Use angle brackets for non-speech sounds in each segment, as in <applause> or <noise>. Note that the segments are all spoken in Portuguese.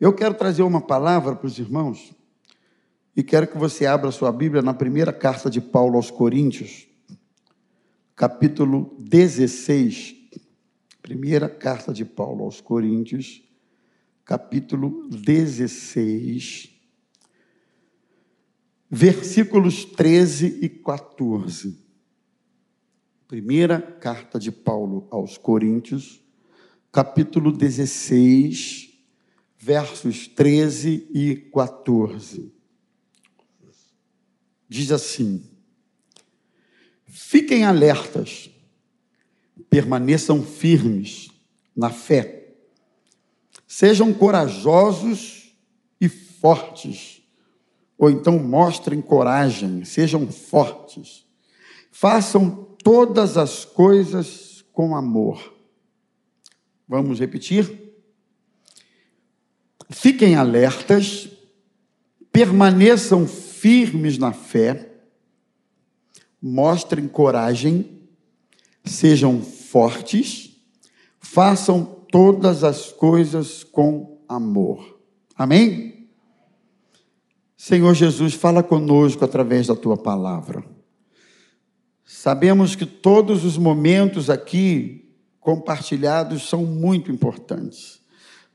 Eu quero trazer uma palavra para os irmãos e quero que você abra sua Bíblia na primeira carta de Paulo aos Coríntios, capítulo 16. Primeira carta de Paulo aos Coríntios, capítulo 16, versículos 13 e 14. Primeira carta de Paulo aos Coríntios, capítulo 16, versos 13 e 14. Diz assim: Fiquem alertas, permaneçam firmes na fé, sejam corajosos e fortes, ou então mostrem coragem, sejam fortes, façam todas as coisas com amor. Vamos repetir? Fiquem alertas, permaneçam firmes na fé, mostrem coragem, sejam fortes, façam todas as coisas com amor. Amém? Senhor Jesus, fala conosco através da tua palavra. Sabemos que todos os momentos aqui compartilhados são muito importantes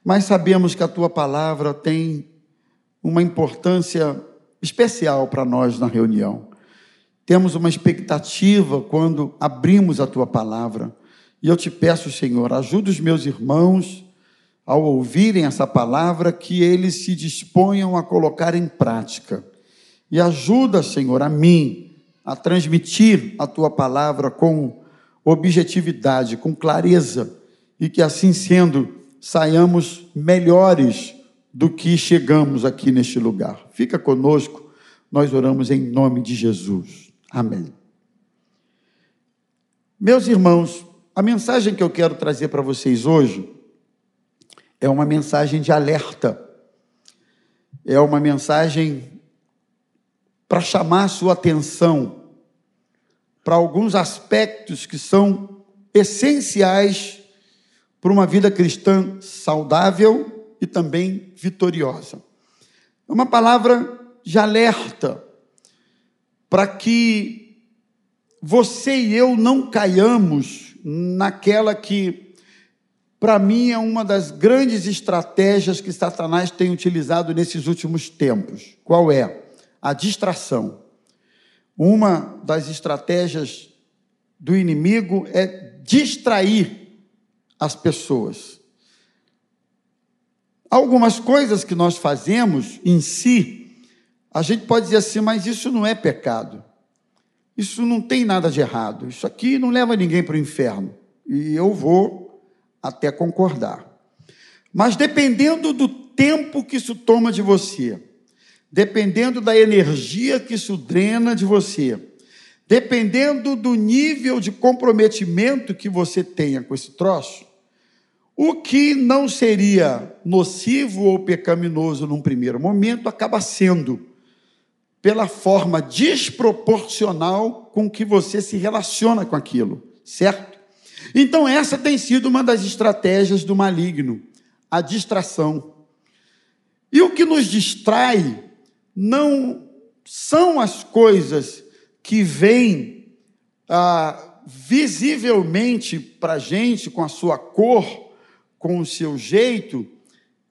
mas sabemos que a tua palavra tem uma importância especial para nós na reunião. Temos uma expectativa quando abrimos a tua palavra. E eu te peço, Senhor, ajuda os meus irmãos ao ouvirem essa palavra, que eles se disponham a colocar em prática. E ajuda, Senhor, a mim a transmitir a tua palavra com objetividade, com clareza, e que assim sendo, saiamos melhores do que chegamos aqui neste lugar. Fica conosco, nós oramos em nome de Jesus. Amém. Meus irmãos, a mensagem que eu quero trazer para vocês hoje é uma mensagem de alerta, é uma mensagem para chamar sua atenção para alguns aspectos que são essenciais para uma vida cristã saudável e também vitoriosa. É uma palavra de alerta para que você e eu não caiamos naquela que, para mim, é uma das grandes estratégias que Satanás tem utilizado nesses últimos tempos. Qual é? A distração. Uma das estratégias do inimigo é distrair as pessoas. Algumas coisas que nós fazemos em si, a gente pode dizer assim, mas isso não é pecado. Isso não tem nada de errado. Isso aqui não leva ninguém para o inferno. E eu vou até concordar. Mas dependendo do tempo que isso toma de você, dependendo da energia que isso drena de você, dependendo do nível de comprometimento que você tenha com esse troço, o que não seria nocivo ou pecaminoso num primeiro momento acaba sendo pela forma desproporcional com que você se relaciona com aquilo, certo? Então, essa tem sido uma das estratégias do maligno, a distração. E o que nos distrai não são as coisas que vêm ah, visivelmente para a gente com a sua cor, com o seu jeito,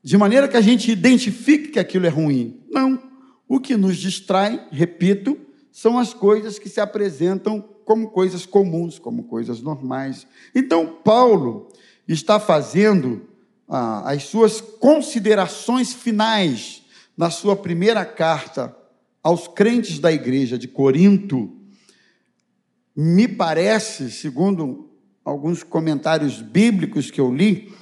de maneira que a gente identifique que aquilo é ruim. Não. O que nos distrai, repito, são as coisas que se apresentam como coisas comuns, como coisas normais. Então, Paulo está fazendo ah, as suas considerações finais na sua primeira carta aos crentes da igreja de Corinto. Me parece, segundo alguns comentários bíblicos que eu li,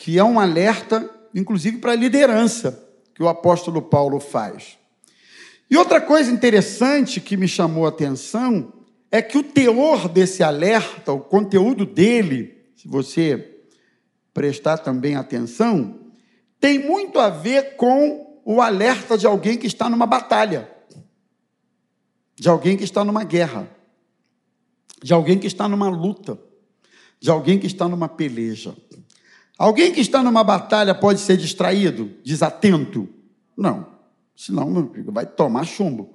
que é um alerta, inclusive, para a liderança que o apóstolo Paulo faz. E outra coisa interessante que me chamou a atenção é que o teor desse alerta, o conteúdo dele, se você prestar também atenção, tem muito a ver com o alerta de alguém que está numa batalha, de alguém que está numa guerra, de alguém que está numa luta, de alguém que está numa peleja. Alguém que está numa batalha pode ser distraído, desatento? Não, senão vai tomar chumbo.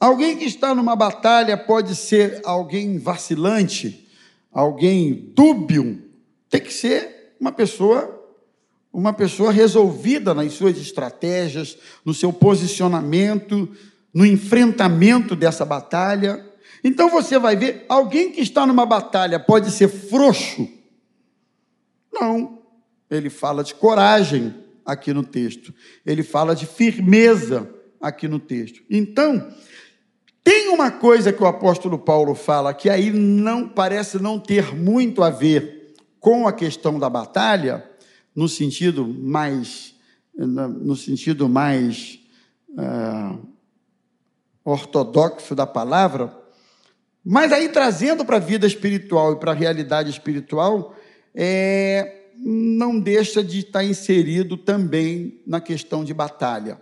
Alguém que está numa batalha pode ser alguém vacilante, alguém dúbio, tem que ser uma pessoa uma pessoa resolvida nas suas estratégias, no seu posicionamento, no enfrentamento dessa batalha. Então você vai ver, alguém que está numa batalha pode ser frouxo? Não. Ele fala de coragem aqui no texto. Ele fala de firmeza aqui no texto. Então, tem uma coisa que o apóstolo Paulo fala que aí não parece não ter muito a ver com a questão da batalha, no sentido mais no sentido mais uh, ortodoxo da palavra, mas aí trazendo para a vida espiritual e para a realidade espiritual, é, não deixa de estar inserido também na questão de batalha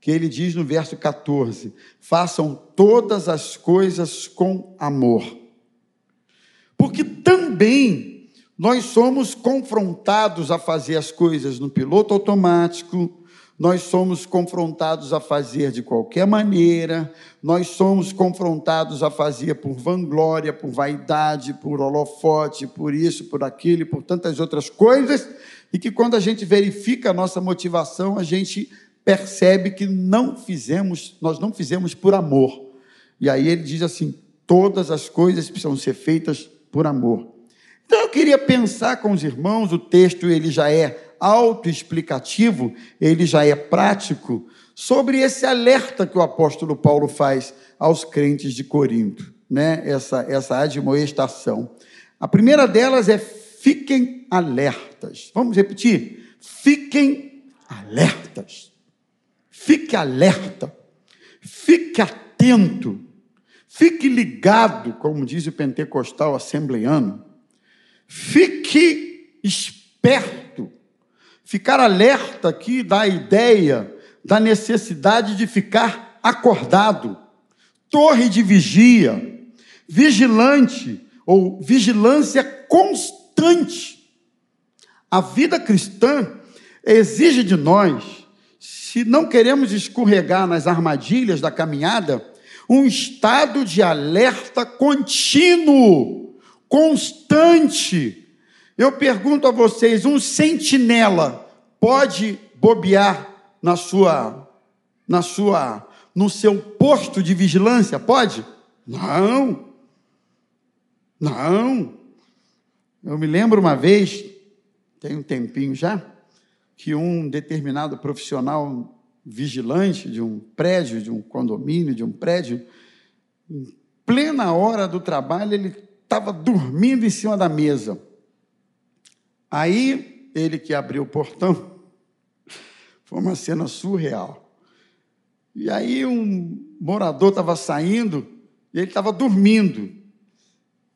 que ele diz no verso 14: façam todas as coisas com amor. Porque também nós somos confrontados a fazer as coisas no piloto automático, nós somos confrontados a fazer de qualquer maneira, nós somos confrontados a fazer por vanglória, por vaidade, por holofote, por isso, por aquilo por tantas outras coisas, e que quando a gente verifica a nossa motivação, a gente percebe que não fizemos, nós não fizemos por amor. E aí ele diz assim: todas as coisas precisam ser feitas por amor. Então eu queria pensar com os irmãos, o texto ele já é autoexplicativo, ele já é prático, sobre esse alerta que o apóstolo Paulo faz aos crentes de Corinto, né? essa, essa admoestação. A primeira delas é fiquem alertas. Vamos repetir? Fiquem alertas. Fique alerta, fique atento, fique ligado, como diz o pentecostal assembleano, fique esperto. Ficar alerta aqui dá a ideia da necessidade de ficar acordado, torre de vigia, vigilante ou vigilância constante. A vida cristã exige de nós se não queremos escorregar nas armadilhas da caminhada, um estado de alerta contínuo, constante. Eu pergunto a vocês: um sentinela pode bobear na sua, na sua, no seu posto de vigilância? Pode? Não. Não. Eu me lembro uma vez, tem um tempinho já, que um determinado profissional vigilante de um prédio, de um condomínio, de um prédio, em plena hora do trabalho, ele estava dormindo em cima da mesa. Aí, ele que abriu o portão, <laughs> foi uma cena surreal. E aí, um morador estava saindo e ele estava dormindo.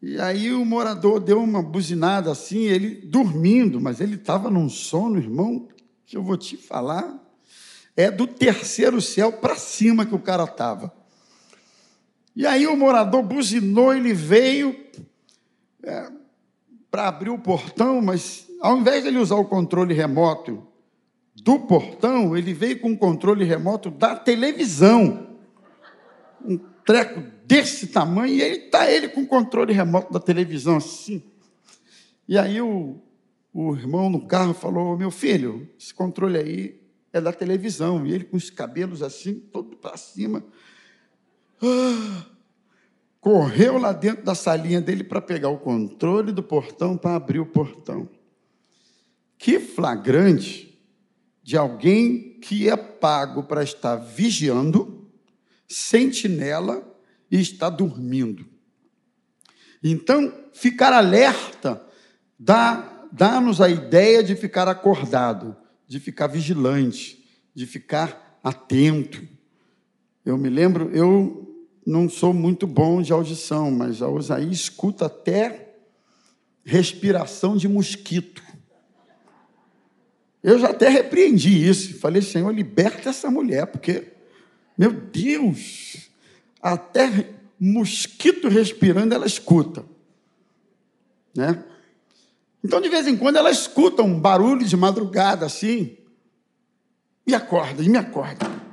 E aí o morador deu uma buzinada assim, ele dormindo, mas ele estava num sono, irmão, que eu vou te falar, é do terceiro céu para cima que o cara estava. E aí o morador buzinou, ele veio é, para abrir o portão, mas ao invés de ele usar o controle remoto do portão, ele veio com o controle remoto da televisão. Um treco desse tamanho, e ele está ele com o controle remoto da televisão assim. E aí o, o irmão no carro falou: Meu filho, esse controle aí é da televisão. E ele com os cabelos assim, todo para cima. Ah, correu lá dentro da salinha dele para pegar o controle do portão para abrir o portão. Que flagrante de alguém que é pago para estar vigiando, sentinela e está dormindo. Então, ficar alerta dá dá-nos a ideia de ficar acordado, de ficar vigilante, de ficar atento. Eu me lembro, eu não sou muito bom de audição, mas a Osaí escuta até respiração de mosquito. Eu já até repreendi isso, falei, Senhor, liberta essa mulher, porque, meu Deus, até mosquito respirando ela escuta, né? Então, de vez em quando, ela escuta um barulho de madrugada assim, e acorda, e me acorda.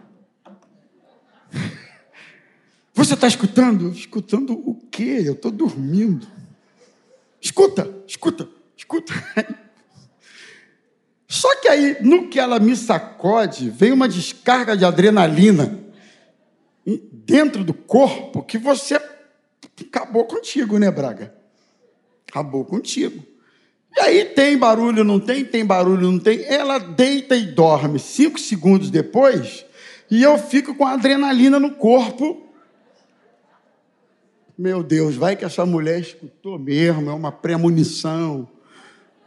Você está escutando? Escutando o quê? Eu estou dormindo. Escuta, escuta, escuta. Só que aí, no que ela me sacode, vem uma descarga de adrenalina dentro do corpo que você acabou contigo, né, Braga? Acabou contigo. E aí tem barulho, não tem, tem barulho, não tem. Ela deita e dorme. Cinco segundos depois, e eu fico com adrenalina no corpo. Meu Deus, vai que essa mulher escutou mesmo, é uma premonição.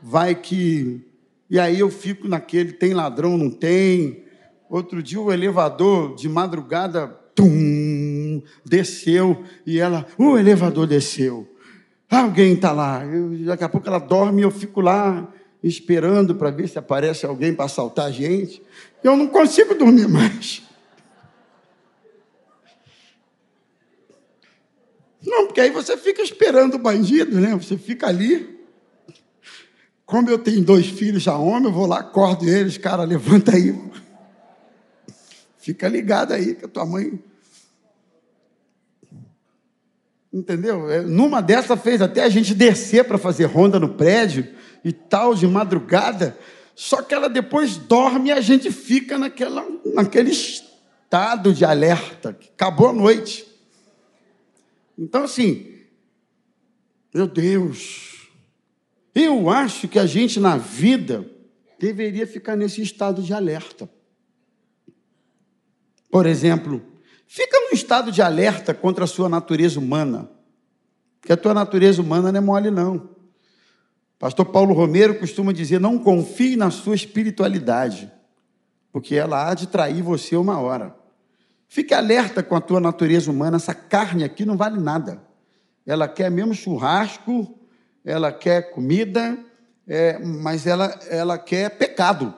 Vai que. E aí eu fico naquele: tem ladrão, não tem. Outro dia o elevador de madrugada, tum, desceu e ela, o elevador desceu. Alguém está lá. Eu, daqui a pouco ela dorme e eu fico lá esperando para ver se aparece alguém para assaltar a gente. Eu não consigo dormir mais. Não, porque aí você fica esperando o bandido, né? Você fica ali. Como eu tenho dois filhos já homem, eu vou lá, acordo eles, cara, levanta aí. Fica ligado aí, que a tua mãe Entendeu? É, numa dessa fez até a gente descer para fazer ronda no prédio e tal, de madrugada. Só que ela depois dorme e a gente fica naquela, naquele estado de alerta. Acabou a noite. Então, assim, meu Deus, eu acho que a gente na vida deveria ficar nesse estado de alerta. Por exemplo, Fica num estado de alerta contra a sua natureza humana. Porque a tua natureza humana não é mole, não. Pastor Paulo Romero costuma dizer: não confie na sua espiritualidade, porque ela há de trair você uma hora. Fique alerta com a tua natureza humana, essa carne aqui não vale nada. Ela quer mesmo churrasco, ela quer comida, é, mas ela, ela quer pecado.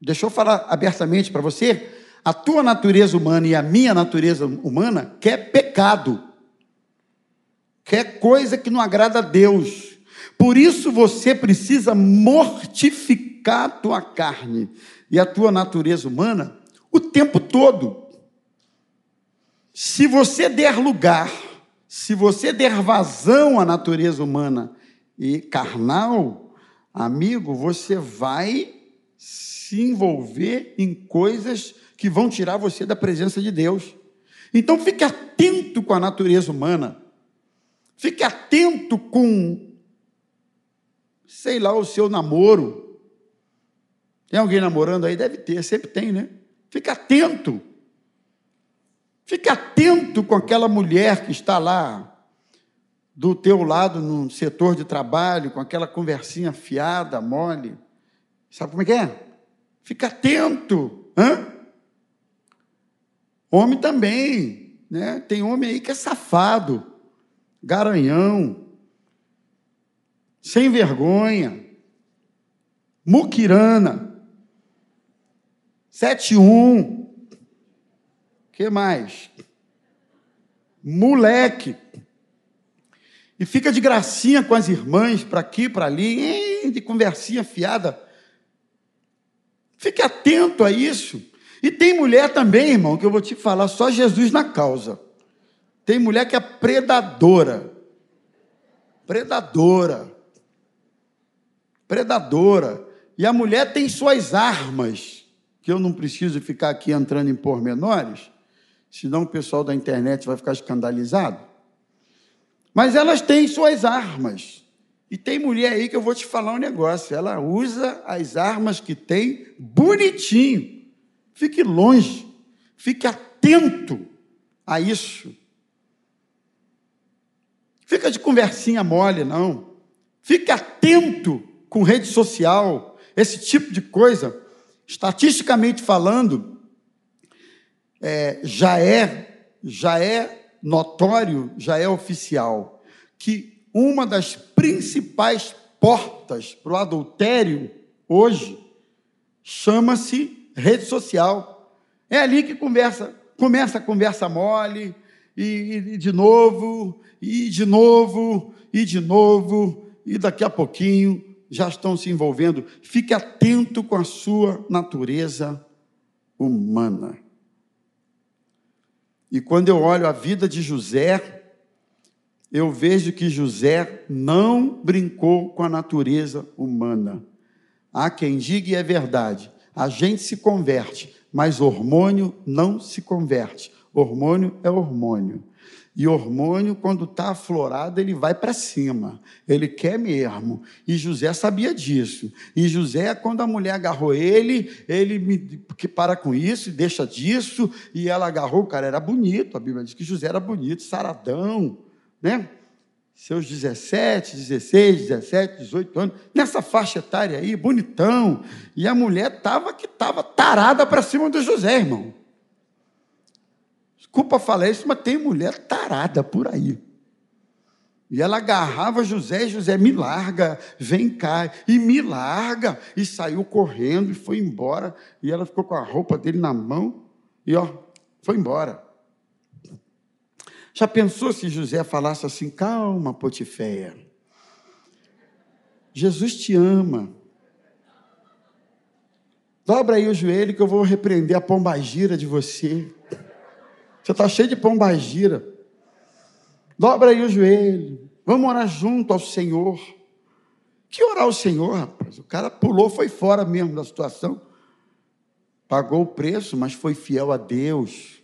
Deixa eu falar abertamente para você a tua natureza humana e a minha natureza humana quer pecado, quer coisa que não agrada a Deus. Por isso você precisa mortificar a tua carne e a tua natureza humana o tempo todo. Se você der lugar, se você der vazão à natureza humana e carnal, amigo, você vai se envolver em coisas que vão tirar você da presença de Deus. Então fique atento com a natureza humana. Fique atento com, sei lá, o seu namoro. Tem alguém namorando aí? Deve ter, sempre tem, né? Fique atento. Fique atento com aquela mulher que está lá do teu lado no setor de trabalho, com aquela conversinha fiada, mole. Sabe como é que é? Fica atento. Hã? Homem também, né? Tem homem aí que é safado, garanhão, sem vergonha, muquirana, sete um, que mais? Moleque. E fica de gracinha com as irmãs, para aqui, para ali, de conversinha fiada. Fique atento a isso. E tem mulher também, irmão, que eu vou te falar só Jesus na causa. Tem mulher que é predadora. Predadora. Predadora. E a mulher tem suas armas, que eu não preciso ficar aqui entrando em pormenores, senão o pessoal da internet vai ficar escandalizado. Mas elas têm suas armas. E tem mulher aí que eu vou te falar um negócio, ela usa as armas que tem bonitinho. Fique longe, fique atento a isso. Fica de conversinha mole, não. Fique atento com rede social, esse tipo de coisa. Estatisticamente falando, é, já é já é notório, já é oficial que uma das principais portas para o adultério hoje chama-se rede social. É ali que conversa, começa a conversa mole, e, e de novo, e de novo, e de novo, e daqui a pouquinho já estão se envolvendo, fique atento com a sua natureza humana. E quando eu olho a vida de José, eu vejo que José não brincou com a natureza humana. Há quem diga e é verdade, a gente se converte, mas hormônio não se converte. Hormônio é hormônio. E hormônio, quando está aflorado, ele vai para cima. Ele quer mesmo. E José sabia disso. E José, quando a mulher agarrou ele, ele me, que para com isso, deixa disso. E ela agarrou, o cara era bonito. A Bíblia diz que José era bonito, saradão, né? Seus 17, 16, 17, 18 anos, nessa faixa etária aí, bonitão. E a mulher estava que estava tarada para cima do José, irmão. Desculpa falar isso, mas tem mulher tarada por aí. E ela agarrava José, José me larga, vem cá, e me larga, e saiu correndo e foi embora. E ela ficou com a roupa dele na mão e ó, foi embora. Já pensou se José falasse assim: calma, Potiféia, Jesus te ama. Dobra aí o joelho que eu vou repreender a pombagira de você. Você está cheio de pombagira. Dobra aí o joelho. Vamos orar junto ao Senhor. Que orar ao Senhor, rapaz? O cara pulou, foi fora mesmo da situação. Pagou o preço, mas foi fiel a Deus.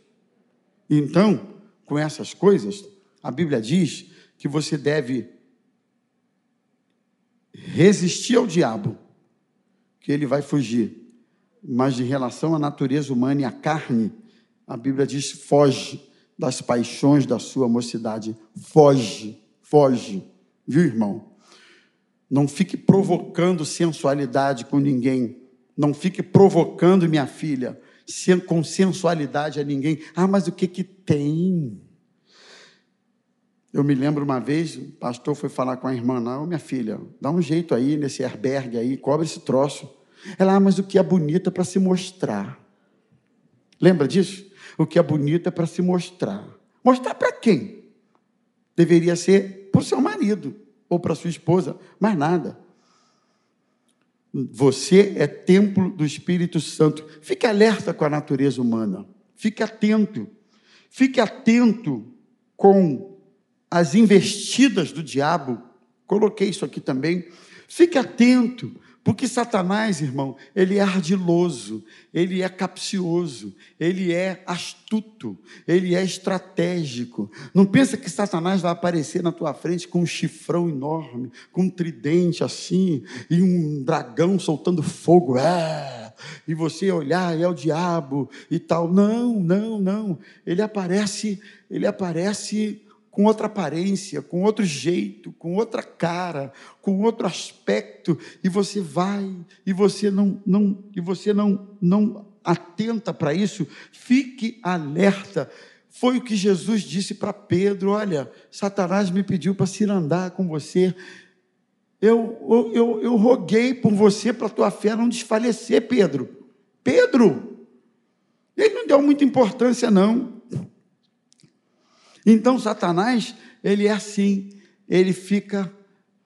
Então, com essas coisas, a Bíblia diz que você deve resistir ao diabo, que ele vai fugir. Mas em relação à natureza humana e à carne, a Bíblia diz: foge das paixões da sua mocidade. Foge, foge. Viu, irmão? Não fique provocando sensualidade com ninguém. Não fique provocando minha filha com sensualidade a ninguém. Ah, mas o que que tem? Eu me lembro uma vez, o pastor foi falar com a irmã, não, minha filha, dá um jeito aí nesse herbergue aí, cobre esse troço. Ela, ah, mas o que é bonito é para se mostrar. Lembra disso? O que é bonito é para se mostrar. Mostrar para quem? Deveria ser para o seu marido ou para sua esposa, mais nada. Você é templo do Espírito Santo. Fique alerta com a natureza humana. Fique atento. Fique atento com as investidas do diabo. Coloquei isso aqui também. Fique atento porque Satanás, irmão, ele é ardiloso, ele é capcioso, ele é astuto, ele é estratégico. Não pensa que Satanás vai aparecer na tua frente com um chifrão enorme, com um tridente assim, e um dragão soltando fogo. É, e você olhar, é o diabo e tal. Não, não, não. Ele aparece, ele aparece com outra aparência, com outro jeito, com outra cara, com outro aspecto, e você vai e você não não e você não não atenta para isso, fique alerta. Foi o que Jesus disse para Pedro: Olha, Satanás me pediu para se andar com você. Eu, eu, eu, eu roguei por você para a tua fé não desfalecer, Pedro. Pedro, ele não deu muita importância, não. Então, Satanás, ele é assim, ele fica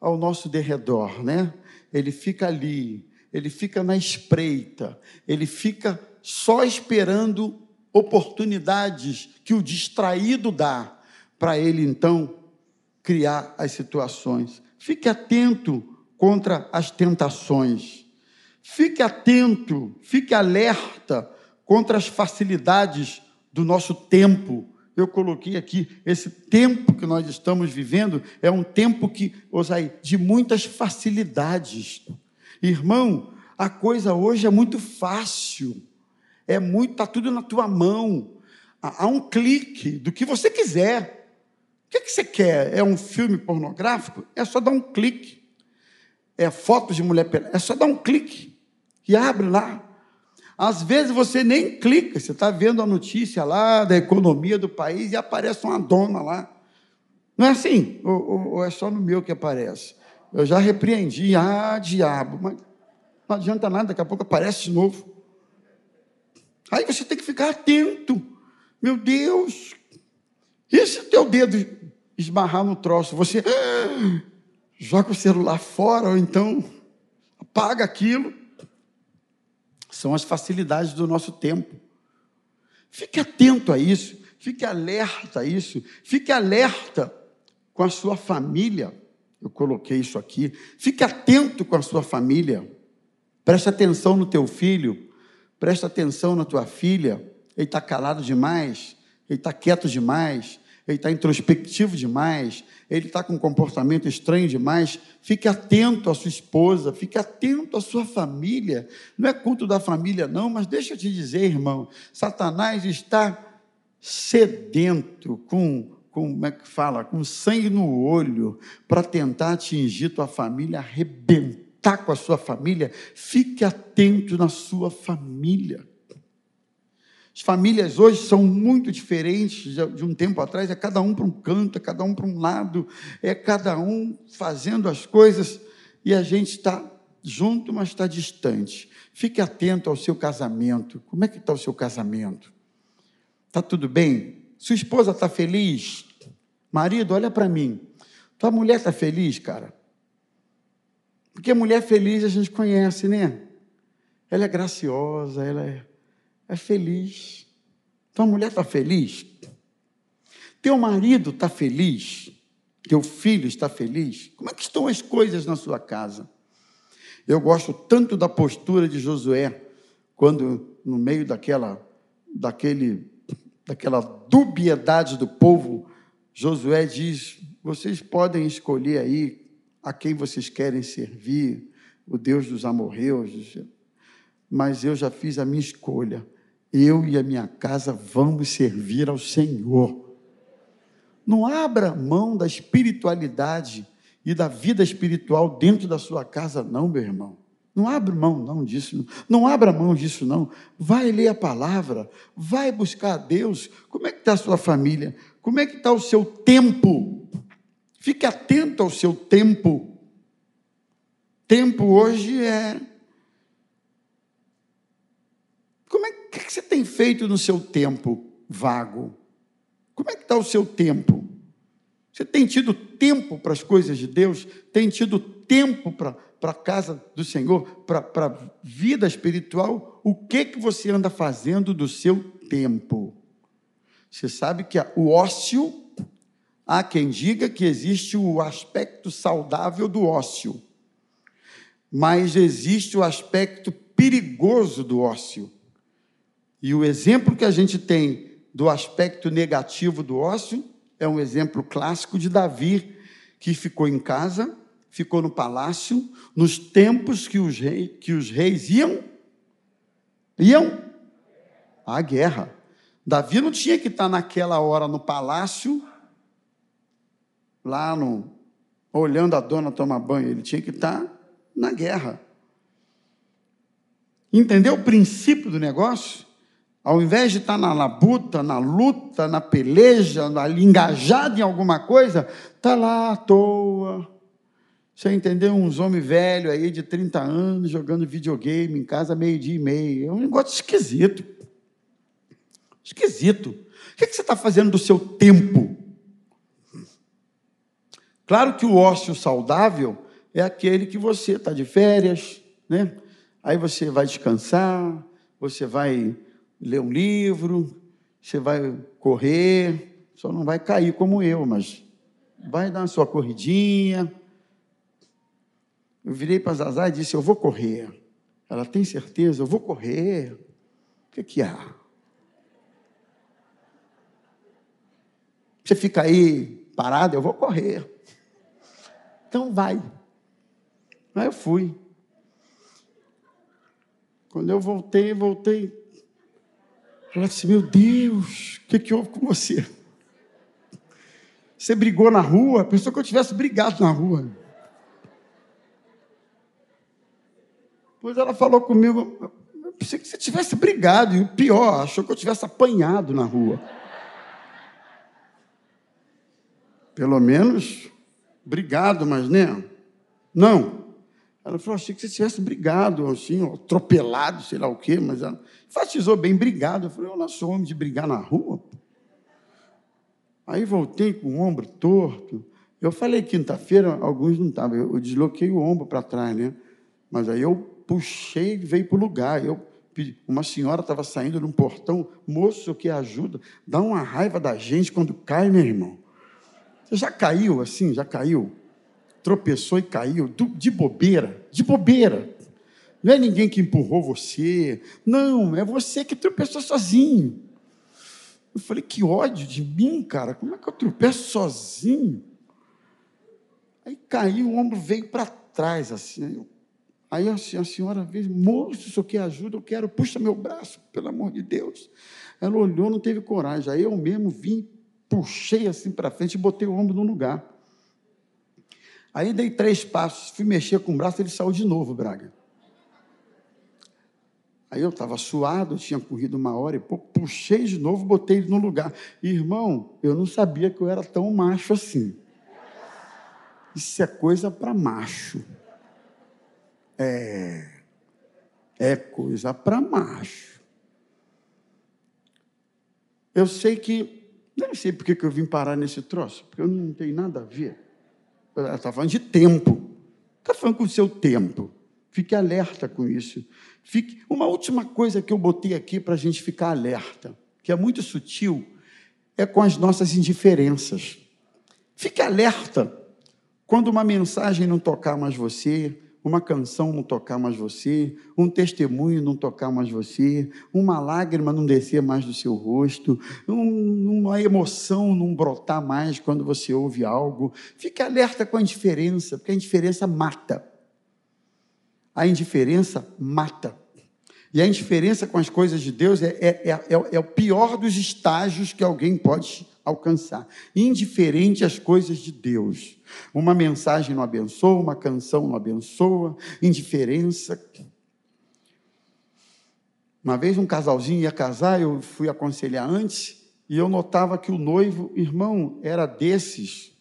ao nosso derredor, né? Ele fica ali, ele fica na espreita, ele fica só esperando oportunidades que o distraído dá para ele então criar as situações. Fique atento contra as tentações. Fique atento, fique alerta contra as facilidades do nosso tempo eu coloquei aqui, esse tempo que nós estamos vivendo é um tempo que, Osai, de muitas facilidades. Irmão, a coisa hoje é muito fácil. É muito, está tudo na tua mão. Há um clique do que você quiser. O que, é que você quer? É um filme pornográfico? É só dar um clique. É fotos de mulher pelada? É só dar um clique. E abre lá. Às vezes você nem clica, você está vendo a notícia lá da economia do país e aparece uma dona lá. Não é assim? Ou, ou, ou é só no meu que aparece? Eu já repreendi, ah, diabo, mas não adianta nada, daqui a pouco aparece de novo. Aí você tem que ficar atento. Meu Deus, e se teu dedo esbarrar no troço? Você ah, joga o celular fora, ou então paga aquilo. São as facilidades do nosso tempo. Fique atento a isso, fique alerta a isso, fique alerta com a sua família. Eu coloquei isso aqui. Fique atento com a sua família. Preste atenção no teu filho, preste atenção na tua filha. Ele está calado demais, ele está quieto demais, ele está introspectivo demais, ele está com um comportamento estranho demais. Fique atento à sua esposa, fique atento à sua família. Não é culto da família, não, mas deixa eu te dizer, irmão: Satanás está sedento, com, com como é que fala? Com sangue no olho, para tentar atingir tua família, arrebentar com a sua família. Fique atento na sua família. As famílias hoje são muito diferentes de um tempo atrás, é cada um para um canto, é cada um para um lado, é cada um fazendo as coisas e a gente está junto, mas está distante. Fique atento ao seu casamento. Como é que está o seu casamento? Está tudo bem? Sua esposa está feliz? Marido, olha para mim. Tua mulher está feliz, cara? Porque mulher feliz a gente conhece, né? Ela é graciosa, ela é é feliz. Tua mulher está feliz? Teu marido está feliz? Teu filho está feliz? Como é que estão as coisas na sua casa? Eu gosto tanto da postura de Josué, quando no meio daquela, daquele, daquela dubiedade do povo, Josué diz: vocês podem escolher aí a quem vocês querem servir, o Deus dos amorreus, mas eu já fiz a minha escolha eu e a minha casa vamos servir ao Senhor. Não abra mão da espiritualidade e da vida espiritual dentro da sua casa, não, meu irmão. Não abra mão não disso, não. abra mão disso não. Vai ler a palavra, vai buscar a Deus. Como é que está a sua família? Como é que está o seu tempo? Fique atento ao seu tempo. Tempo hoje é que, que você tem feito no seu tempo vago? Como é que está o seu tempo? Você tem tido tempo para as coisas de Deus? Tem tido tempo para, a casa do Senhor? Para, para a vida espiritual? O que, que você anda fazendo do seu tempo? Você sabe que o ócio, há quem diga que existe o aspecto saudável do ócio, mas existe o aspecto perigoso do ócio. E o exemplo que a gente tem do aspecto negativo do ócio é um exemplo clássico de Davi, que ficou em casa, ficou no palácio, nos tempos que os, reis, que os reis iam, iam à guerra. Davi não tinha que estar naquela hora no palácio, lá no, olhando a dona tomar banho, ele tinha que estar na guerra. Entendeu o princípio do negócio? Ao invés de estar na labuta, na luta, na peleja, ali engajado em alguma coisa, está lá à toa. Você entendeu? Uns homens velhos aí de 30 anos jogando videogame em casa meio-dia e meio. É um negócio esquisito. Esquisito. O que você está fazendo do seu tempo? Claro que o ócio saudável é aquele que você está de férias, né? Aí você vai descansar, você vai ler um livro, você vai correr, só não vai cair como eu, mas vai dar a sua corridinha. Eu virei para Zazá e disse: Eu vou correr. Ela tem certeza? Eu vou correr. O que, que há? Você fica aí parado, eu vou correr. Então vai. Aí eu fui. Quando eu voltei, voltei ela disse: Meu Deus, o que, que houve com você? Você brigou na rua? Pensou que eu tivesse brigado na rua. Pois ela falou comigo: Eu pensei que você tivesse brigado. E o pior, achou que eu tivesse apanhado na rua. Pelo menos brigado, mas né? Não. Ela falou, achei que você tivesse brigado, assim, atropelado, sei lá o quê, mas ela enfatizou bem, brigado. Eu falei, eu não sou homem de brigar na rua. Aí voltei com o ombro torto. Eu falei quinta-feira, alguns não estavam, eu desloquei o ombro para trás, né? Mas aí eu puxei e veio para o lugar. Eu pedi, uma senhora estava saindo num portão, moço, que ajuda. Dá uma raiva da gente quando cai, meu irmão. Você já caiu assim? Já caiu? Tropeçou e caiu, de bobeira, de bobeira. Não é ninguém que empurrou você. Não, é você que tropeçou sozinho. Eu falei, que ódio de mim, cara. Como é que eu tropeço sozinho? Aí caiu, o ombro veio para trás, assim. Aí a senhora veio, moço, se o senhor quer ajuda, eu quero, puxa meu braço, pelo amor de Deus. Ela olhou, não teve coragem. Aí eu mesmo vim, puxei assim para frente e botei o ombro no lugar. Aí dei três passos, fui mexer com o braço, ele saiu de novo, Braga. Aí eu estava suado, tinha corrido uma hora e pouco, puxei de novo, botei ele no lugar. Irmão, eu não sabia que eu era tão macho assim. Isso é coisa para macho. É. É coisa para macho. Eu sei que. Não sei por que eu vim parar nesse troço, porque eu não tenho nada a ver. Está falando de tempo. Está falando com o seu tempo. Fique alerta com isso. Fique... Uma última coisa que eu botei aqui para a gente ficar alerta, que é muito sutil, é com as nossas indiferenças. Fique alerta quando uma mensagem não tocar mais você, uma canção não tocar mais você, um testemunho não tocar mais você, uma lágrima não descer mais do seu rosto, um, uma emoção não brotar mais quando você ouve algo. Fique alerta com a indiferença, porque a indiferença mata. A indiferença mata. E a indiferença com as coisas de Deus é, é, é, é, o pior dos estágios que alguém pode alcançar. Indiferente às coisas de Deus. Uma mensagem não abençoa, uma canção não abençoa, indiferença. Uma vez um casalzinho ia casar, eu fui aconselhar antes, e eu notava que o noivo, irmão, era desses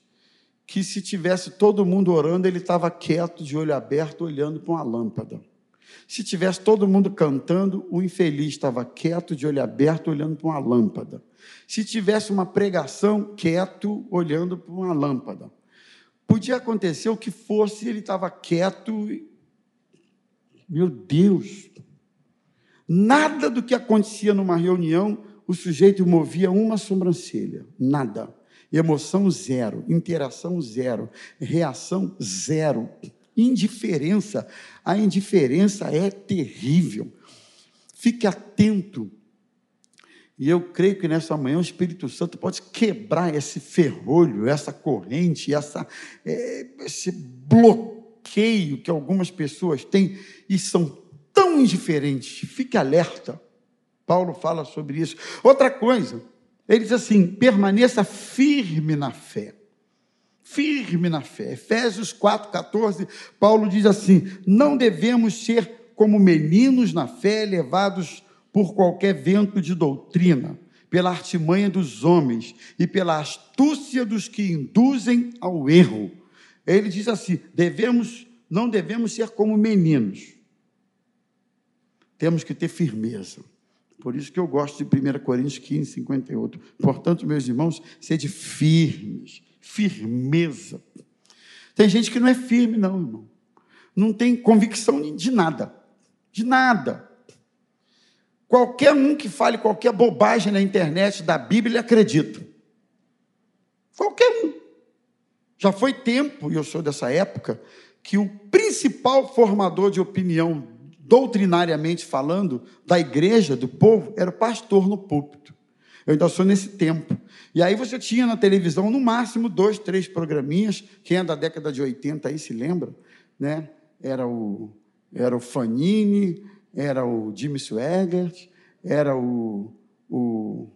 que se tivesse todo mundo orando, ele estava quieto, de olho aberto, olhando para uma lâmpada. Se tivesse todo mundo cantando, o infeliz estava quieto, de olho aberto, olhando para uma lâmpada. Se tivesse uma pregação, quieto, olhando para uma lâmpada. Podia acontecer o que fosse, ele estava quieto. Meu Deus! Nada do que acontecia numa reunião, o sujeito movia uma sobrancelha. Nada. Emoção zero, interação zero, reação zero, indiferença. A indiferença é terrível. Fique atento. E eu creio que nessa manhã o Espírito Santo pode quebrar esse ferrolho, essa corrente, essa, é, esse bloqueio que algumas pessoas têm e são tão indiferentes. Fique alerta. Paulo fala sobre isso. Outra coisa, ele diz assim: permaneça firme na fé. Firme na fé. Efésios 4,14, Paulo diz assim: não devemos ser como meninos na fé, levados por qualquer vento de doutrina, pela artimanha dos homens e pela astúcia dos que induzem ao erro. Ele diz assim: devemos, não devemos ser como meninos. Temos que ter firmeza. Por isso que eu gosto de 1 Coríntios 15, 58. Portanto, meus irmãos, sede firmes, firmeza. Tem gente que não é firme, não, irmão. Não tem convicção de nada. De nada. Qualquer um que fale qualquer bobagem na internet da Bíblia, ele acredita. Qualquer um. Já foi tempo, e eu sou dessa época, que o principal formador de opinião doutrinariamente falando, da igreja, do povo, era o pastor no púlpito. Eu ainda sou nesse tempo. E aí você tinha na televisão, no máximo, dois, três programinhas. Quem é da década de 80 aí se lembra, né? Era o, era o Fanini, era o Jimmy Swaggart, era o, o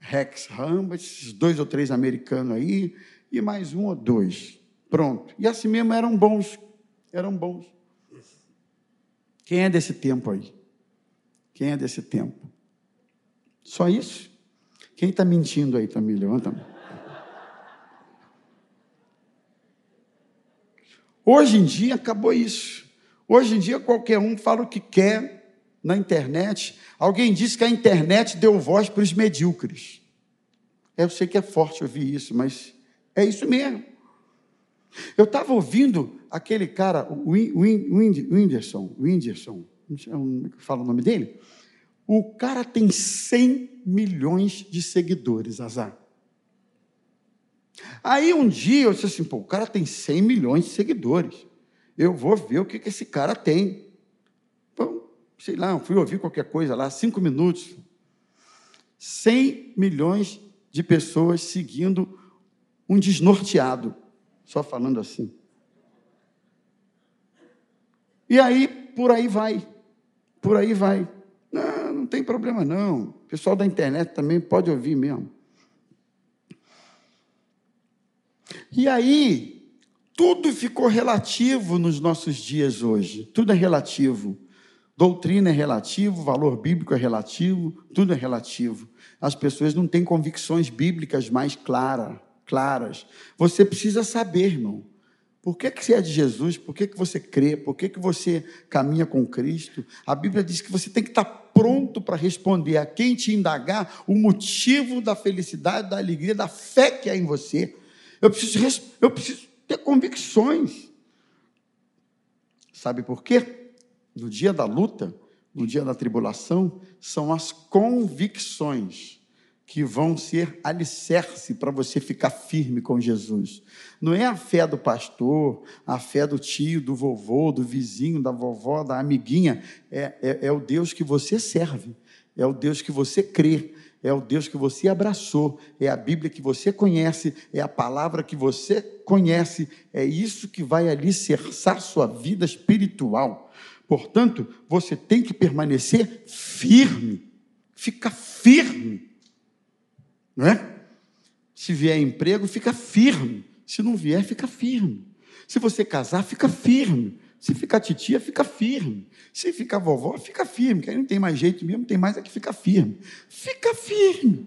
Rex Rambach, esses dois ou três americanos aí, e mais um ou dois. Pronto. E assim mesmo eram bons, eram bons. Quem é desse tempo aí? Quem é desse tempo? Só isso? Quem está mentindo aí também? Levanta. Hoje em dia acabou isso. Hoje em dia qualquer um fala o que quer na internet. Alguém disse que a internet deu voz para os medíocres. Eu sei que é forte ouvir isso, mas é isso mesmo. Eu estava ouvindo aquele cara, o Whindersson, Whindersson, não é fala o nome dele. O cara tem 100 milhões de seguidores, Azar. Aí um dia eu disse assim, pô, o cara tem 100 milhões de seguidores. Eu vou ver o que, que esse cara tem. Então, sei lá, fui ouvir qualquer coisa lá, cinco minutos. 100 milhões de pessoas seguindo um desnorteado, só falando assim. E aí, por aí vai, por aí vai. Não, não tem problema não. O pessoal da internet também pode ouvir mesmo. E aí, tudo ficou relativo nos nossos dias hoje. Tudo é relativo. Doutrina é relativo, valor bíblico é relativo, tudo é relativo. As pessoas não têm convicções bíblicas mais clara, claras. Você precisa saber, irmão. Por que, que você é de Jesus? Por que, que você crê? Por que, que você caminha com Cristo? A Bíblia diz que você tem que estar pronto para responder a quem te indagar o motivo da felicidade, da alegria, da fé que há em você. Eu preciso, eu preciso ter convicções. Sabe por quê? No dia da luta, no dia da tribulação, são as convicções que vão ser alicerce para você ficar firme com Jesus. Não é a fé do pastor, a fé do tio, do vovô, do vizinho, da vovó, da amiguinha. É, é, é o Deus que você serve, é o Deus que você crê, é o Deus que você abraçou, é a Bíblia que você conhece, é a palavra que você conhece, é isso que vai alicerçar sua vida espiritual. Portanto, você tem que permanecer firme, fica firme, não é? Se vier emprego, fica firme. Se não vier, fica firme. Se você casar, fica firme. Se ficar titia, fica firme. Se ficar vovó, fica firme. Que aí não tem mais jeito mesmo, tem mais é que ficar firme. Fica firme.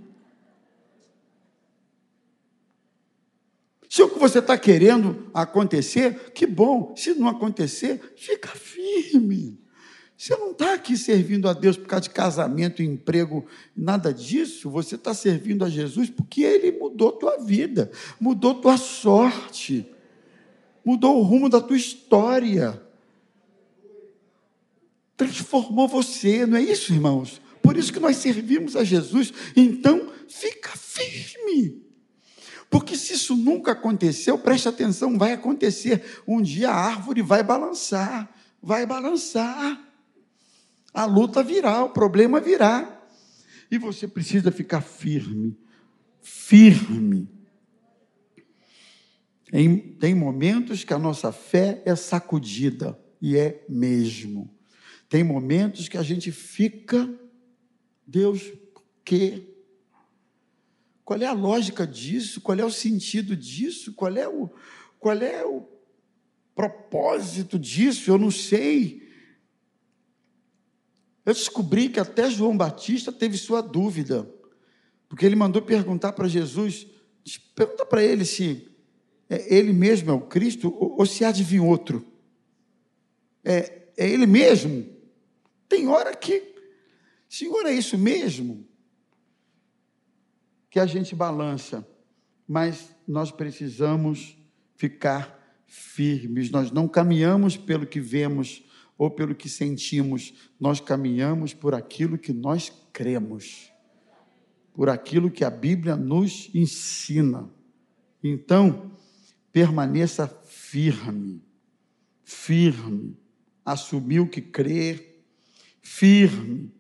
Se o que você está querendo acontecer, que bom. Se não acontecer, fica firme. Você não está aqui servindo a Deus por causa de casamento, emprego, nada disso. Você está servindo a Jesus porque Ele mudou tua vida, mudou tua sorte mudou o rumo da tua história, transformou você, não é isso, irmãos? Por isso que nós servimos a Jesus. Então, fica firme. Porque se isso nunca aconteceu, preste atenção, vai acontecer. Um dia a árvore vai balançar, vai balançar. A luta virá, o problema virá. E você precisa ficar firme, firme. Em, tem momentos que a nossa fé é sacudida, e é mesmo. Tem momentos que a gente fica, Deus, quê? Qual é a lógica disso? Qual é o sentido disso? Qual é o, qual é o propósito disso? Eu não sei. Eu descobri que até João Batista teve sua dúvida, porque ele mandou perguntar para Jesus, pergunta para ele se é, ele mesmo é o Cristo ou, ou se há de vir outro? É, é ele mesmo? Tem hora que, Senhor, é isso mesmo? Que a gente balança, mas nós precisamos ficar firmes, nós não caminhamos pelo que vemos ou pelo que sentimos, nós caminhamos por aquilo que nós cremos, por aquilo que a Bíblia nos ensina. Então, permaneça firme, firme, assumiu que crê, firme.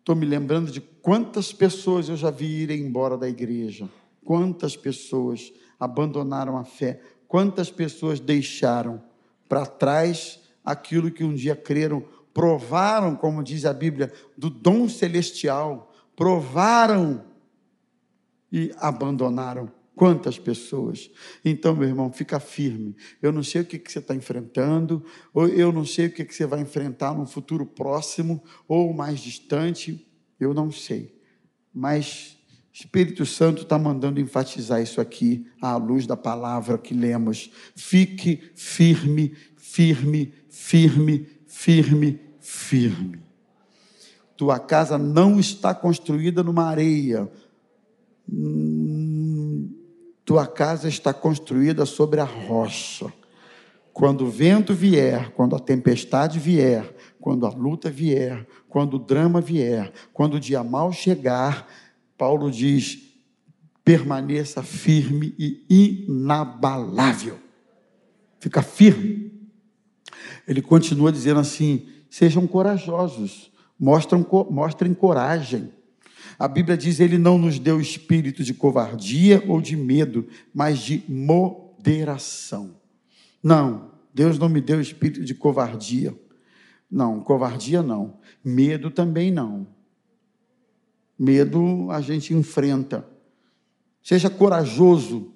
Estou me lembrando de quantas pessoas eu já vi irem embora da igreja, quantas pessoas abandonaram a fé, quantas pessoas deixaram para trás aquilo que um dia creram, provaram, como diz a Bíblia, do dom celestial, provaram e abandonaram Quantas pessoas? Então, meu irmão, fica firme. Eu não sei o que, você está enfrentando, ou eu não sei o que, que você vai enfrentar no futuro próximo ou mais distante, eu não sei. Mas Espírito Santo está mandando enfatizar isso aqui à luz da palavra que lemos. Fique firme, firme, firme, firme, firme. Tua casa não está construída numa areia tua casa está construída sobre a rocha. Quando o vento vier, quando a tempestade vier, quando a luta vier, quando o drama vier, quando o dia mal chegar, Paulo diz: permaneça firme e inabalável. Fica firme. Ele continua dizendo assim: sejam corajosos, mostrem, mostrem coragem. A Bíblia diz: Ele não nos deu espírito de covardia ou de medo, mas de moderação. Não, Deus não me deu espírito de covardia. Não, covardia não. Medo também não. Medo a gente enfrenta. Seja corajoso,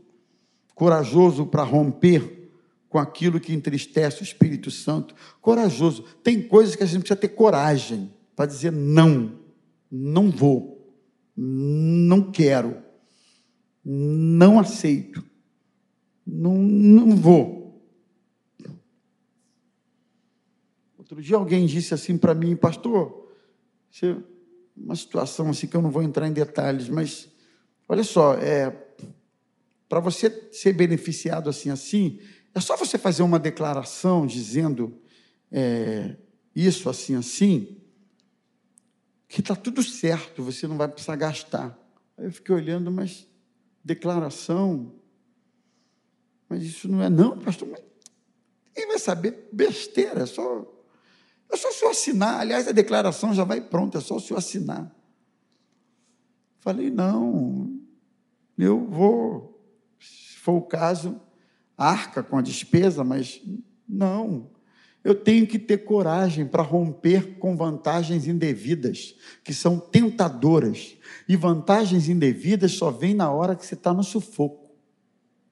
corajoso para romper com aquilo que entristece o Espírito Santo. Corajoso. Tem coisas que a gente precisa ter coragem para dizer não, não vou, não quero, não aceito, não, não vou. Outro dia alguém disse assim para mim, pastor, uma situação assim que eu não vou entrar em detalhes, mas olha só, é, para você ser beneficiado assim assim, é só você fazer uma declaração dizendo é, isso assim assim, que está tudo certo, você não vai precisar gastar. Aí eu fiquei olhando, mas declaração, mas isso não é não, pastor, mas quem vai saber? Besteira, é só é só o senhor assinar. Aliás, a declaração já vai pronta, é só o senhor assinar. Falei, não, eu vou, se for o caso, arca com a despesa, mas não. Eu tenho que ter coragem para romper com vantagens indevidas, que são tentadoras. E vantagens indevidas só vêm na hora que você está no sufoco.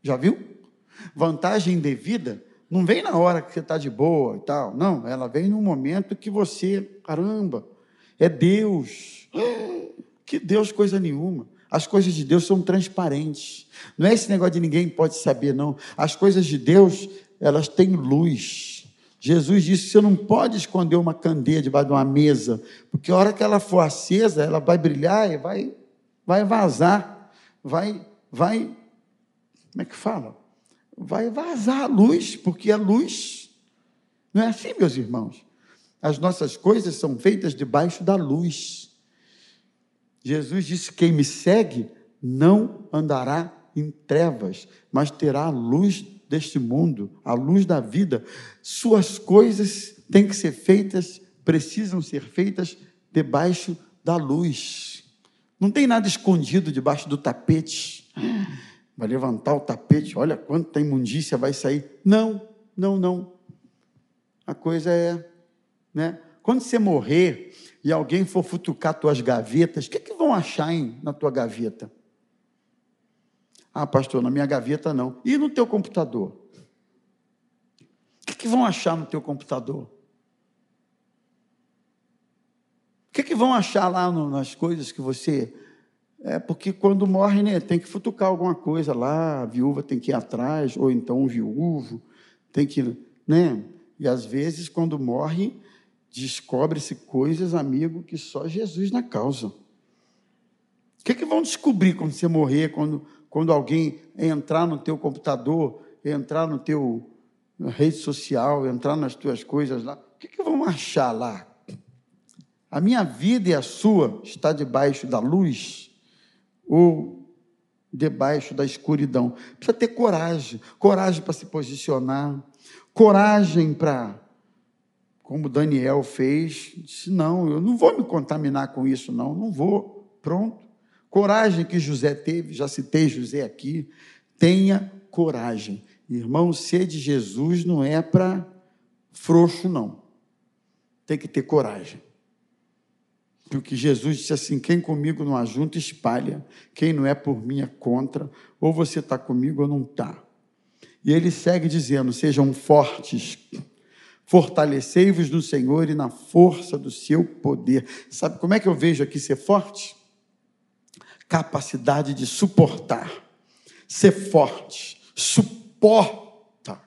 Já viu? Vantagem indevida não vem na hora que você está de boa e tal. Não, ela vem no momento que você, caramba, é Deus. <gasps> Que Deus, coisa nenhuma. As coisas de Deus são transparentes. Não é esse negócio de ninguém pode saber, não. As coisas de Deus, elas têm luz. Jesus disse: você não pode esconder uma candeia debaixo de uma mesa, porque a hora que ela for acesa, ela vai brilhar e vai, vai vazar, vai, vai, como é que fala? vai vazar a luz, porque a luz não é assim, meus irmãos. As nossas coisas são feitas debaixo da luz. Jesus disse: Quem me segue não andará em trevas, mas terá a luz deste mundo, a luz da vida. Suas coisas têm que ser feitas, precisam ser feitas debaixo da luz. Não tem nada escondido debaixo do tapete vai levantar o tapete, olha quanta imundícia vai sair. Não, não, não. A coisa é, né? Quando você morrer e alguém for futucar tuas gavetas, o que, é que vão achar hein, na tua gaveta? Ah, pastor, na minha gaveta não. E no teu computador? O que, que vão achar no teu computador? O que, que vão achar lá no, nas coisas que você é porque quando morre, né, tem que futucar alguma coisa lá, a viúva tem que ir atrás, ou então o viúvo tem que, né? E às vezes, quando morre, descobre-se coisas, amigo, que só Jesus na causa. O que, que vão descobrir quando você morrer, quando, quando alguém entrar no teu computador, entrar no teu na rede social, entrar nas tuas coisas lá? O que, que vão achar lá? A minha vida e a sua está debaixo da luz ou debaixo da escuridão. Precisa ter coragem, coragem para se posicionar, coragem para, como Daniel fez, disse: não, eu não vou me contaminar com isso, não, não vou. Pronto. Coragem que José teve, já citei José aqui. Tenha coragem. Irmão, ser de Jesus não é para frouxo, não. Tem que ter coragem. Porque Jesus disse assim: quem comigo não ajunta, espalha. Quem não é por mim é contra. Ou você está comigo ou não está. E ele segue dizendo: sejam fortes, fortalecei-vos no Senhor e na força do seu poder. Sabe como é que eu vejo aqui ser forte? Capacidade de suportar. Ser forte, suporta.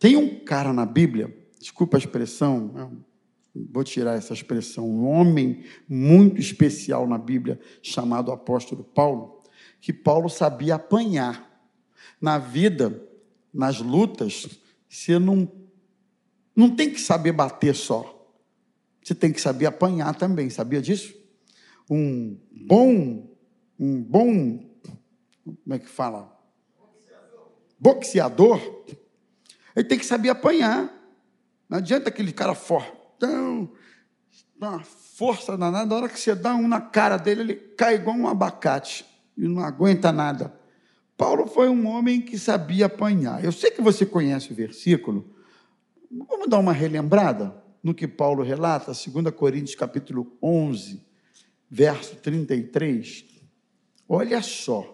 Tem um cara na Bíblia, desculpa a expressão, é vou tirar essa expressão, um homem muito especial na Bíblia, chamado apóstolo Paulo, que Paulo sabia apanhar. Na vida, nas lutas, você não, não tem que saber bater só. Você tem que saber apanhar também, sabia disso? Um bom, um bom, como é que fala? Boxeador, ele tem que saber apanhar. Não adianta aquele cara fortão, dá uma força danada, na hora que você dá um na cara dele, ele cai igual um abacate e não aguenta nada. Paulo foi um homem que sabia apanhar. Eu sei que você conhece o versículo. Vamos dar uma relembrada no que Paulo relata, 2 Coríntios capítulo 11, verso 33. Olha só.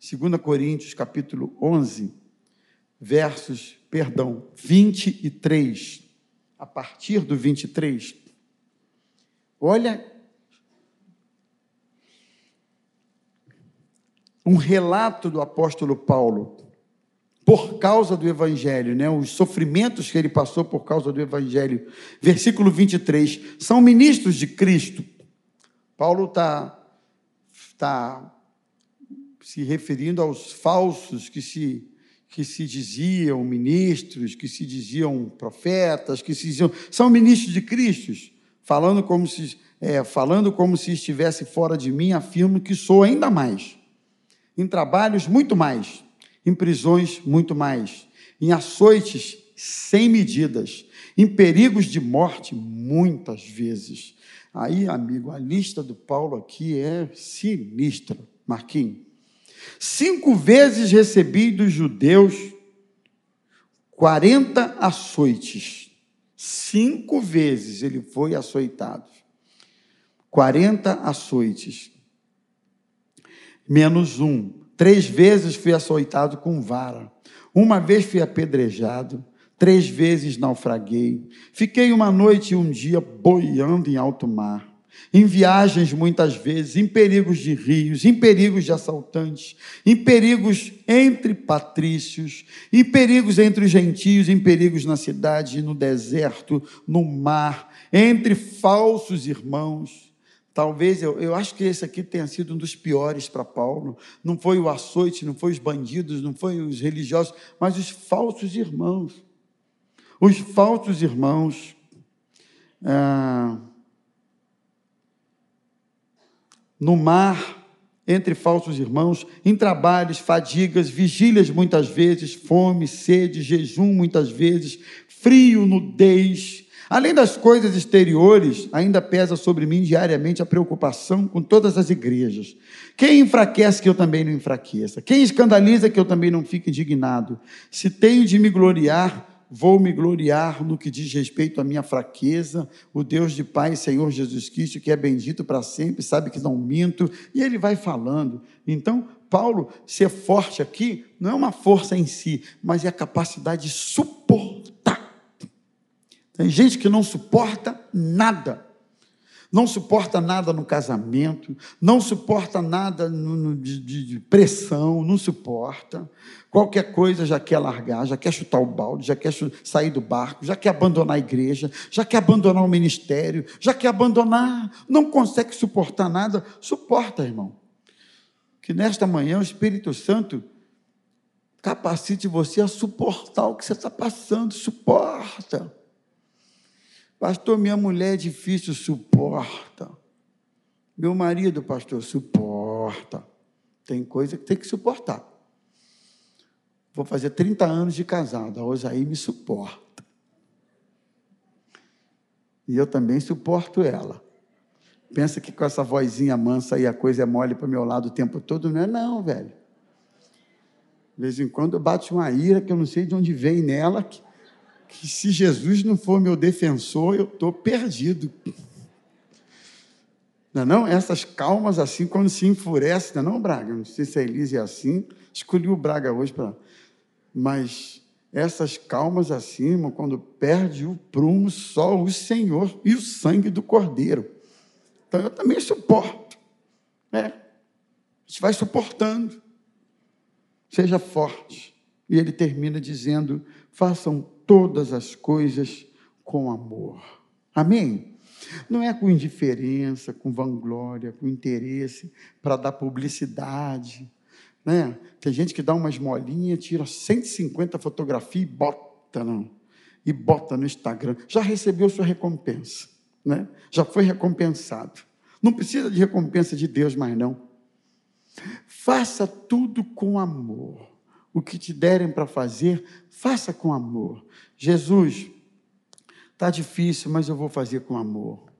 2 Coríntios capítulo 11, versos, perdão, 23. A partir do 23. Olha um relato do apóstolo Paulo por causa do evangelho, né? Os sofrimentos que ele passou por causa do evangelho. Versículo 23. São ministros de Cristo. Paulo está tá se referindo aos falsos que se que se diziam ministros, que se diziam profetas, que se diziam são ministros de Cristo, falando como se é, falando como se estivesse fora de mim, afirmo que sou ainda mais. Em trabalhos muito mais, em prisões muito mais, em açoites sem medidas, em perigos de morte muitas vezes. Aí, amigo, a lista do Paulo aqui é sinistra, Marquinhos. Cinco vezes recebi dos judeus 40 açoites. Cinco vezes ele foi açoitado. 40 açoites menos um. Três vezes fui açoitado com vara. Uma vez fui apedrejado. Três vezes naufraguei. Fiquei uma noite e um dia boiando em alto mar. Em viagens, muitas vezes, em perigos de rios, em perigos de assaltantes, em perigos entre patrícios, em perigos entre os gentios, em perigos na cidade, no deserto, no mar, entre falsos irmãos Talvez, eu, eu acho que esse aqui tenha sido um dos piores para Paulo. Não foi o açoite, não foi os bandidos, não foi os religiosos, mas os falsos irmãos. Os falsos irmãos. Ah, no mar, entre falsos irmãos, em trabalhos, fadigas, vigílias muitas vezes, fome, sede, jejum muitas vezes, frio, nudez, Além das coisas exteriores, ainda pesa sobre mim diariamente a preocupação com todas as igrejas. Quem enfraquece que eu também não enfraqueça? Quem escandaliza que eu também não fique indignado? Se tenho de me gloriar, vou me gloriar no que diz respeito à minha fraqueza. O Deus de Pai, Senhor Jesus Cristo, que é bendito para sempre, sabe que não minto. E ele vai falando. Então, Paulo ser forte aqui não é uma força em si, mas é a capacidade de suportar tem gente que não suporta nada. Não suporta nada no casamento, não suporta nada no, no, de, de, pressão, não suporta. Qualquer coisa já quer largar, já quer chutar o balde, já quer sair do barco, já quer abandonar a igreja, já quer abandonar o ministério, já quer abandonar, não consegue suportar nada. Suporta, irmão. Que nesta manhã o Espírito Santo capacite você a suportar o que você está passando. Suporta. Pastor, minha mulher é difícil, suporta. Meu marido, pastor, suporta. Tem coisa que tem que suportar. Vou fazer 30 anos de casado, a Osaí me suporta. E eu também suporto ela. Pensa que com essa vozinha mansa aí a coisa é mole para o meu lado o tempo todo? Não é não, velho. De vez em quando bate uma ira que eu não sei de onde vem nela, que que se Jesus não for meu defensor, eu estou perdido. Não, é não, essas calmas assim, quando se enfurece, não, é não, Braga? Não sei se a Elise é assim. Escolhi o Braga hoje para. Mas essas calmas irmão, quando perde o prumo, só o Senhor e o sangue do Cordeiro. Então eu também suporto. É. A gente vai suportando. Seja forte. E ele termina dizendo: façam todas as coisas com amor. Amém? Não é com indiferença, com vanglória, com interesse para dar publicidade. Né? Tem gente que dá uma esmolinha, tira 150 fotografias e bota, não. E bota no Instagram. Já recebeu sua recompensa. Né? Já foi recompensado. Não precisa de recompensa de Deus mais não. Faça tudo com amor. O que te derem para fazer, faça com amor. Jesus, está difícil, mas eu vou fazer com amor.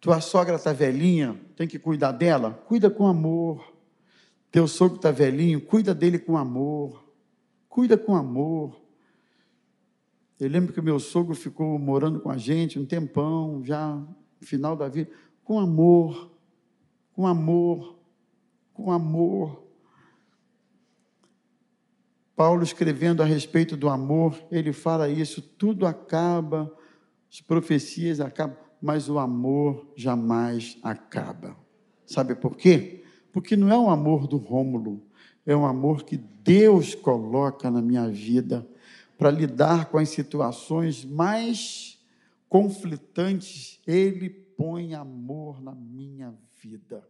Tua sogra está velhinha, tem que cuidar dela? Cuida com amor. Teu sogro está velhinho, cuida dele com amor. Cuida com amor. Eu lembro que meu sogro ficou morando com a gente um tempão, já no final da vida, com amor, com amor, com amor. Paulo escrevendo a respeito do amor, ele fala isso, tudo acaba, as profecias acabam, mas o amor jamais acaba. Sabe por quê? Porque não é um amor do Rômulo, é um amor que Deus coloca na minha vida para lidar com as situações mais conflitantes. Ele põe amor na minha vida.